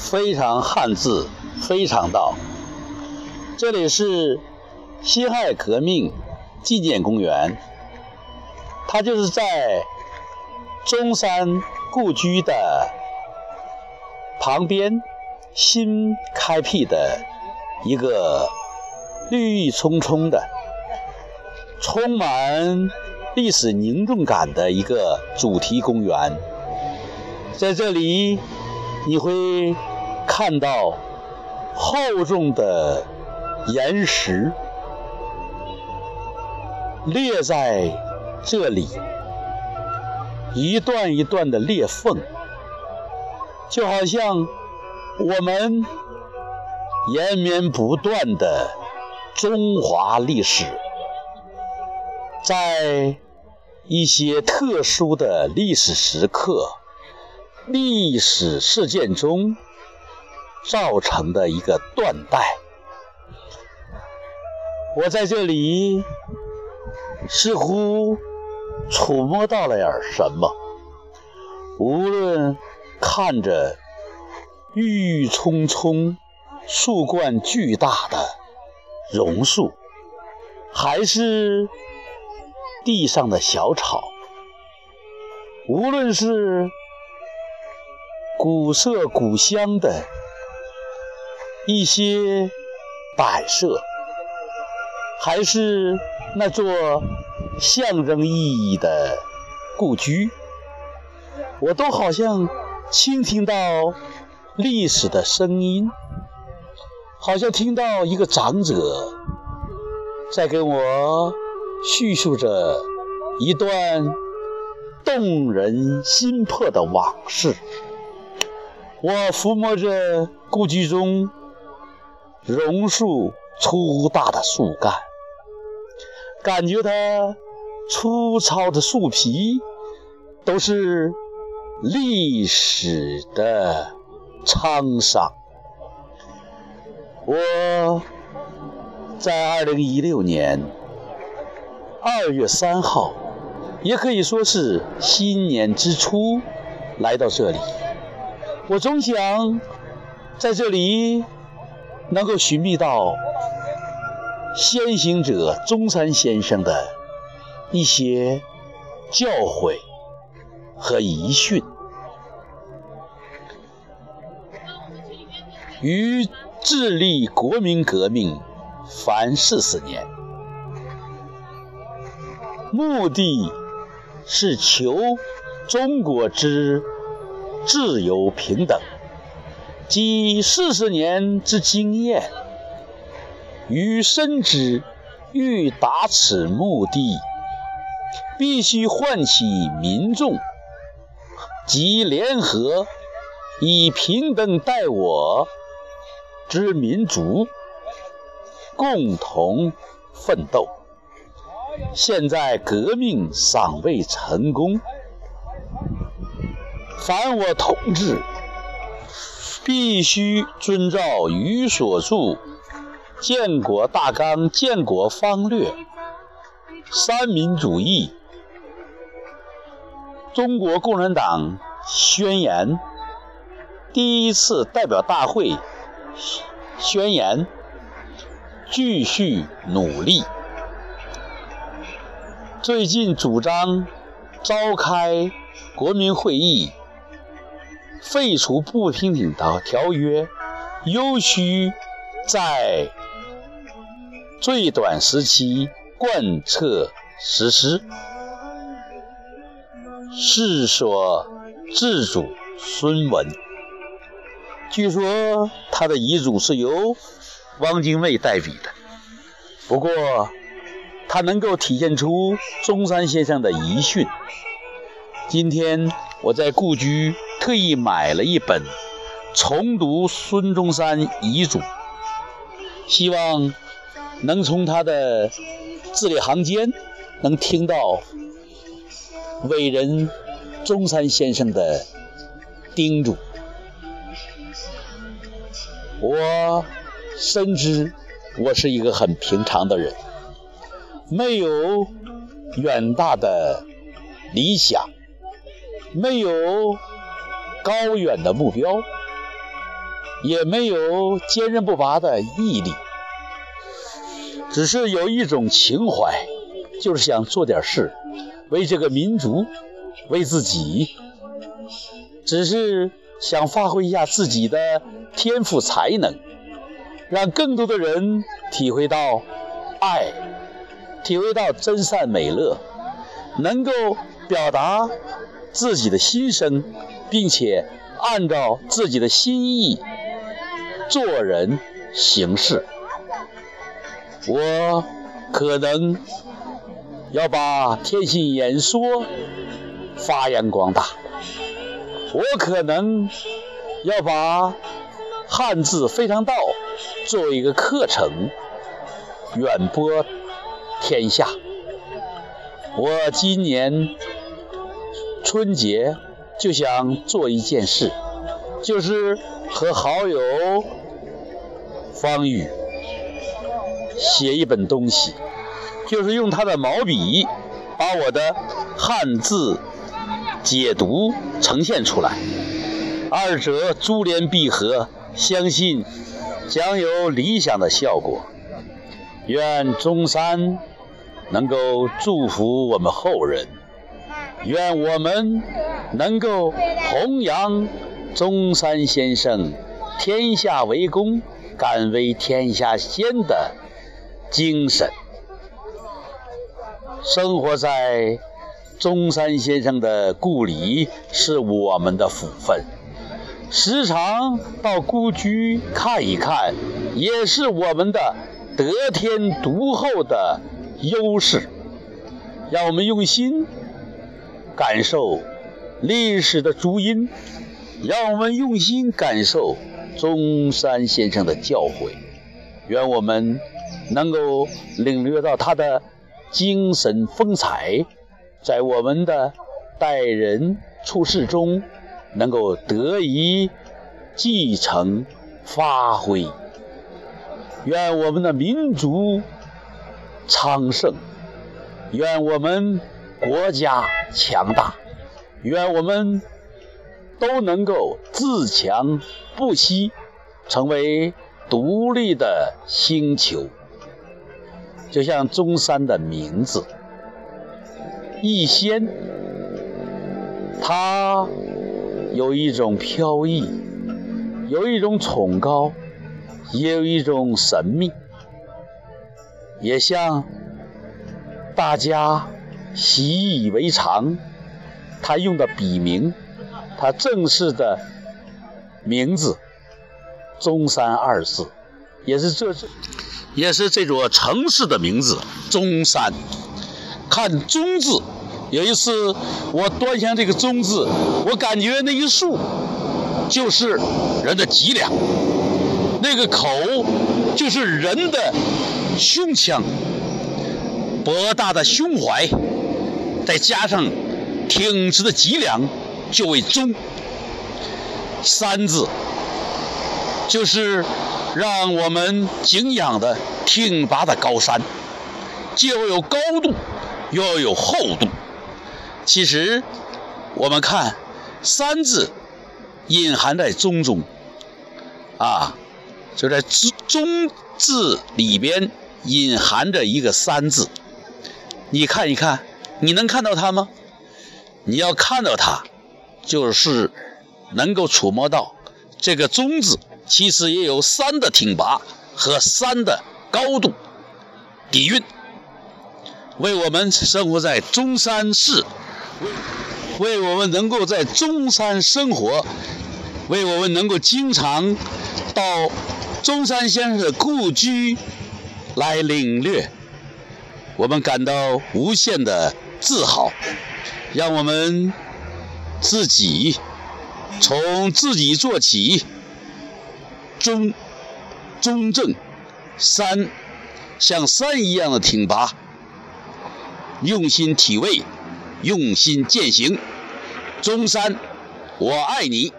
非常汉字，非常道。这里是辛亥革命纪念公园，它就是在中山故居的旁边新开辟的一个绿意葱葱的、充满历史凝重感的一个主题公园。在这里，你会看到厚重的。岩石裂在这里，一段一段的裂缝，就好像我们延绵不断的中华历史，在一些特殊的历史时刻、历史事件中造成的一个断代。我在这里似乎触摸到了点什么，无论看着郁郁葱葱、树冠巨大的榕树，还是地上的小草，无论是古色古香的一些摆设。还是那座象征意义的故居，我都好像倾听到历史的声音，好像听到一个长者在跟我叙述着一段动人心魄的往事。我抚摸着故居中榕树粗大的树干。感觉它粗糙的树皮都是历史的沧桑。我在二零一六年二月三号，也可以说是新年之初，来到这里。我总想在这里能够寻觅到。先行者中山先生的一些教诲和遗训，于致力国民革命凡四十年，目的是求中国之自由平等，积四十年之经验。于深知，欲达此目的，必须唤起民众及联合以平等待我之民族，共同奋斗。现在革命尚未成功，凡我同志必须遵照于所著。建国大纲、建国方略、三民主义、中国共产党宣言、第一次代表大会宣言，继续努力。最近主张召开国民会议，废除不平等条条约，尤需在。最短时期贯彻实施，是所自主孙文。据说他的遗嘱是由汪精卫代笔的，不过他能够体现出中山先生的遗训。今天我在故居特意买了一本，重读孙中山遗嘱，希望。能从他的字里行间，能听到伟人中山先生的叮嘱。我深知我是一个很平常的人，没有远大的理想，没有高远的目标，也没有坚韧不拔的毅力，只是有一种情怀，就是想做点事，为这个民族，为自己，只是想发挥一下自己的天赋才能，让更多的人体会到爱，体会到真善美乐，能够表达自己的心声，并且按照自己的心意。做人行事，我可能要把天性演说发扬光大，我可能要把汉字非常道作为一个课程远播天下。我今年春节就想做一件事，就是和好友。方宇写一本东西，就是用他的毛笔把我的汉字解读呈现出来，二者珠联璧合，相信将有理想的效果。愿中山能够祝福我们后人，愿我们能够弘扬中山先生“天下为公”。敢为天下先的精神，生活在中山先生的故里是我们的福分，时常到故居看一看，也是我们的得天独厚的优势。让我们用心感受历史的足音，让我们用心感受。中山先生的教诲，愿我们能够领略到他的精神风采，在我们的待人处事中能够得以继承发挥。愿我们的民族昌盛，愿我们国家强大，愿我们。都能够自强不息，成为独立的星球。就像中山的名字“逸仙”，它有一种飘逸，有一种崇高，也有一种神秘，也像大家习以为常，他用的笔名。他正式的名字“中山”二字，也是这这，也是这座城市的名字“中山”。看“中”字，有一次我端详这个“中”字，我感觉那一竖就是人的脊梁，那个口就是人的胸腔，博大的胸怀，再加上挺直的脊梁。就为中三字，就是让我们敬仰的挺拔的高山，既要有高度，又要有厚度。其实我们看三字隐含在中中，啊，就在中字里边隐含着一个三字。你看一看，你能看到它吗？你要看到它。就是能够触摸到这个“中”字，其实也有山的挺拔和山的高度底蕴。为我们生活在中山市，为我们能够在中山生活，为我们能够经常到中山先生的故居来领略，我们感到无限的自豪。让我们。自己从自己做起，中中正山像山一样的挺拔，用心体味，用心践行。中山，我爱你。